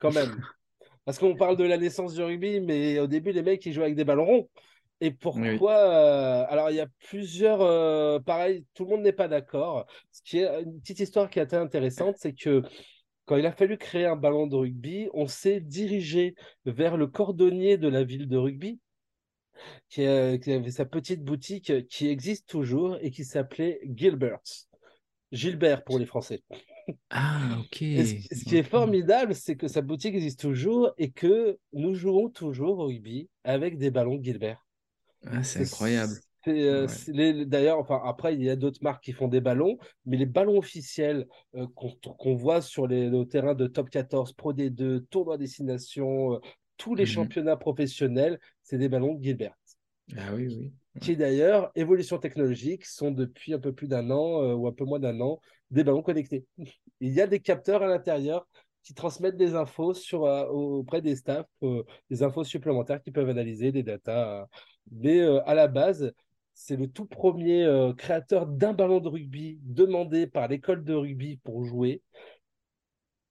quand même? Parce qu'on parle de la naissance du rugby, mais au début, les mecs, ils jouaient avec des ballons ronds. Et pourquoi euh, Alors, il y a plusieurs. Euh, pareil, tout le monde n'est pas d'accord. Ce qui est une petite histoire qui est assez intéressante, c'est que quand il a fallu créer un ballon de rugby, on s'est dirigé vers le cordonnier de la ville de rugby, qui, avait sa petite boutique qui existe toujours et qui s'appelait Gilbert. Gilbert pour les Français. Ah, ok. ce, qui est formidable, c'est que sa boutique existe toujours et que nous jouons toujours au rugby avec des ballons Gilbert. Ah, c'est incroyable. Euh, d'ailleurs, enfin, après, il y a d'autres marques qui font des ballons, mais les ballons officiels euh, qu'on voit sur les, terrains de top 14, Pro D2, tournoi destination, euh, tous les mmh championnats professionnels, c'est des ballons Gilbert. Ah oui, oui. Qui d'ailleurs, évolution technologique, sont depuis un peu plus d'un an ou un peu moins d'un an des ballons connectés. Il y a des capteurs à l'intérieur qui transmettent des infos sur, auprès des staffs, des infos supplémentaires qui peuvent analyser des datas mais euh, à la base, c'est le tout premier euh, créateur d'un ballon de rugby demandé par l'école de rugby pour jouer.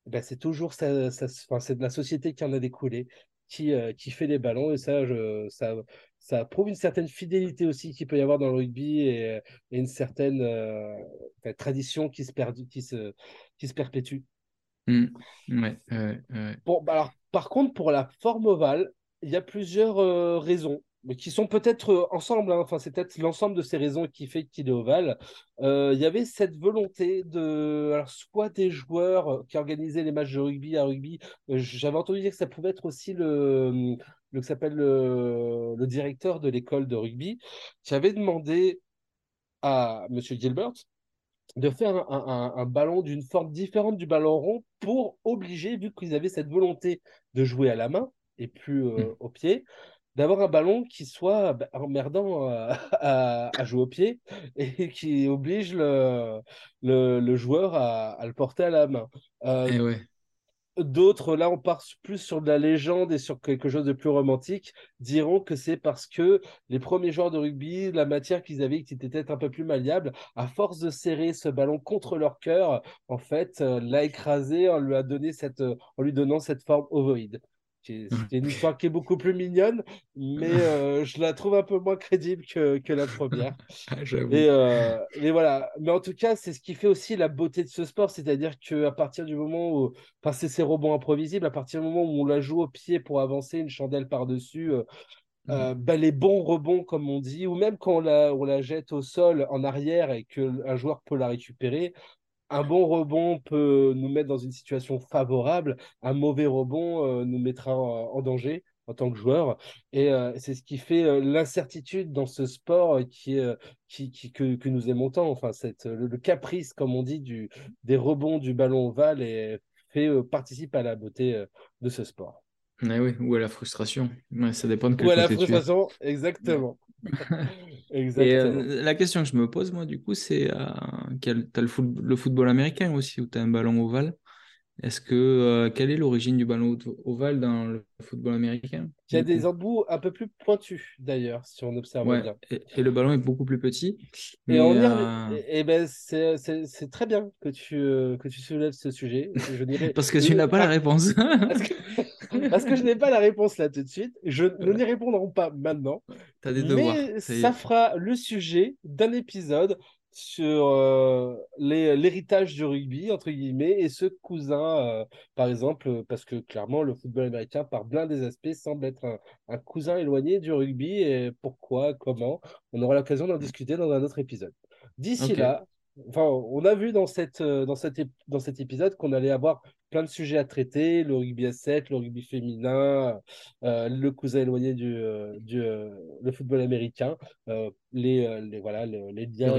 Ben, c'est toujours ça, c'est de la société qui en a découlé, qui, euh, qui fait les ballons. Et ça, ça, ça prouve une certaine fidélité aussi qu'il peut y avoir dans le rugby et, une certaine tradition qui se, qui, se, qui se perpétue. Mmh. Ouais, Bon, bah alors, par contre, pour la forme ovale, il y a plusieurs raisons mais qui sont peut-être euh, ensemble, hein. enfin c'est peut-être l'ensemble de ces raisons qui fait qu'il est ovale. Euh, il y avait cette volonté de, alors soit des joueurs qui organisaient les matchs de rugby à rugby, euh, j'avais entendu dire que ça pouvait être aussi le, le s'appelle le, le, directeur de l'école de rugby, qui avait demandé à Monsieur Gilbert de faire un, un, ballon d'une forme différente du ballon rond pour obliger, vu qu'ils avaient cette volonté de jouer à la main et plus mmh. au pied, d'avoir un ballon qui soit bah, emmerdant euh, à, jouer au pied et qui oblige le, le, joueur à, le porter à la main. Euh, eh d'autres, là on part plus sur de la légende et sur quelque chose de plus romantique, diront que c'est parce que les premiers joueurs de rugby, la matière qu'ils avaient qui était peut-être un peu plus malléable, à force de serrer ce ballon contre leur cœur, en fait, euh, l'a écrasé cette, en lui donnant cette forme ovoïde. C'est une histoire qui est beaucoup plus mignonne, mais euh, je la trouve un peu moins crédible que, que la première. Ah, et, euh, mais voilà. Mais en tout cas, c'est ce qui fait aussi la beauté de ce sport, c'est-à-dire qu'à partir du moment où, enfin, c'est ces rebonds imprévisibles, à partir du moment où on la joue au pied pour avancer une chandelle par-dessus, euh, mmh. bah, les bons rebonds, comme on dit, ou même quand on la, on la jette au sol en arrière et qu'un joueur peut la récupérer, un bon rebond peut nous mettre dans une situation favorable, un mauvais rebond euh, nous mettra en, danger en tant que joueur. Et euh, c'est ce qui fait euh, l'incertitude dans ce sport qui, qui, que, nous aimons tant. Enfin, cette, le, caprice, comme on dit, du, des rebonds du ballon ovale et fait, participe à la beauté de ce sport. oui, ou à la frustration. ça dépend de Ou à la frustration, exactement. Et euh, la question que je me pose, moi, du coup, c'est euh, tu as le, football américain aussi, où tu as un ballon ovale. Est-ce que euh, quelle est l'origine du ballon ovale dans le football américain Il y a des embouts un peu plus pointus d'ailleurs, si on observe bien. Et, le ballon est beaucoup plus petit. Et, euh, et, ben c'est très bien que tu, euh, que tu soulèves ce sujet. parce que tu n'as pas la réponse. parce, que... je n'ai pas la réponse là tout de suite. Je, nous n'y répondrons pas maintenant. As des devoirs. Mais ça fera le sujet d'un épisode sur euh, l'héritage du rugby, entre guillemets, et ce cousin, euh, par exemple, parce que clairement, le football américain, par plein des aspects, semble être un, cousin éloigné du rugby, et pourquoi, comment, on aura l'occasion d'en discuter dans un autre épisode. D'ici là, Enfin, on a vu dans, cette, euh, dans, cette, dans cet épisode qu'on allait avoir plein de sujets à traiter, le rugby à 7, le rugby féminin, euh, le cousin éloigné du, euh, du le football américain, les, les, voilà, les, liens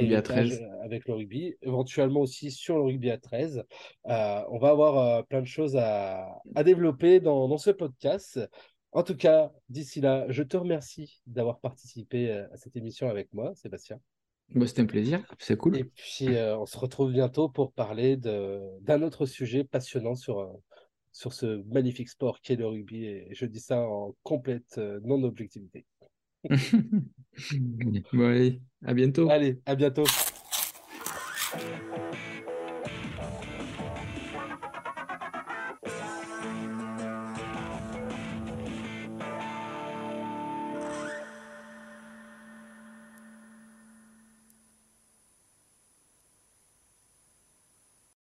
avec le rugby, éventuellement aussi sur le rugby à 13. on va avoir plein de choses à, à développer dans, dans, ce podcast. En tout cas, d'ici là, je te remercie d'avoir participé à cette émission avec moi, Sébastien. Bah, C'était un plaisir, c'est cool. Et puis, euh, on se retrouve bientôt pour parler d'un autre sujet passionnant sur, euh, sur ce magnifique sport qui est le rugby. Et je dis ça en complète euh, non-objectivité. bon, allez, à bientôt. Allez, à bientôt.